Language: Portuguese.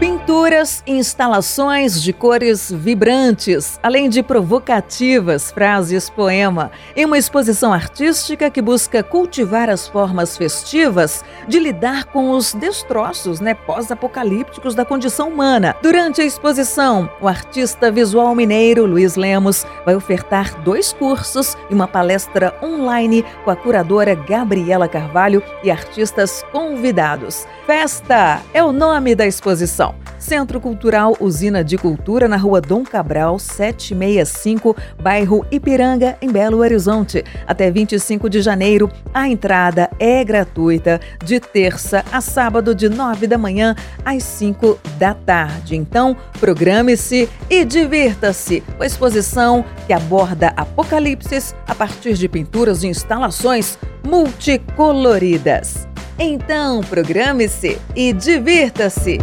Pinturas e instalações de cores vibrantes, além de provocativas frases poema, em uma exposição artística que busca cultivar as formas festivas de lidar com os destroços né, pós-apocalípticos da condição humana. Durante a exposição, o artista visual mineiro Luiz Lemos vai ofertar dois cursos e uma palestra online com a curadora Gabriela Carvalho e artistas convidados. Festa é o nome da exposição. Centro Cultural Usina de Cultura, na rua Dom Cabral, 765, bairro Ipiranga, em Belo Horizonte. Até 25 de janeiro, a entrada é gratuita, de terça a sábado, de 9 da manhã às 5 da tarde. Então, programe-se e divirta-se com a exposição que aborda apocalipses a partir de pinturas e instalações multicoloridas. Então, programe-se e divirta-se!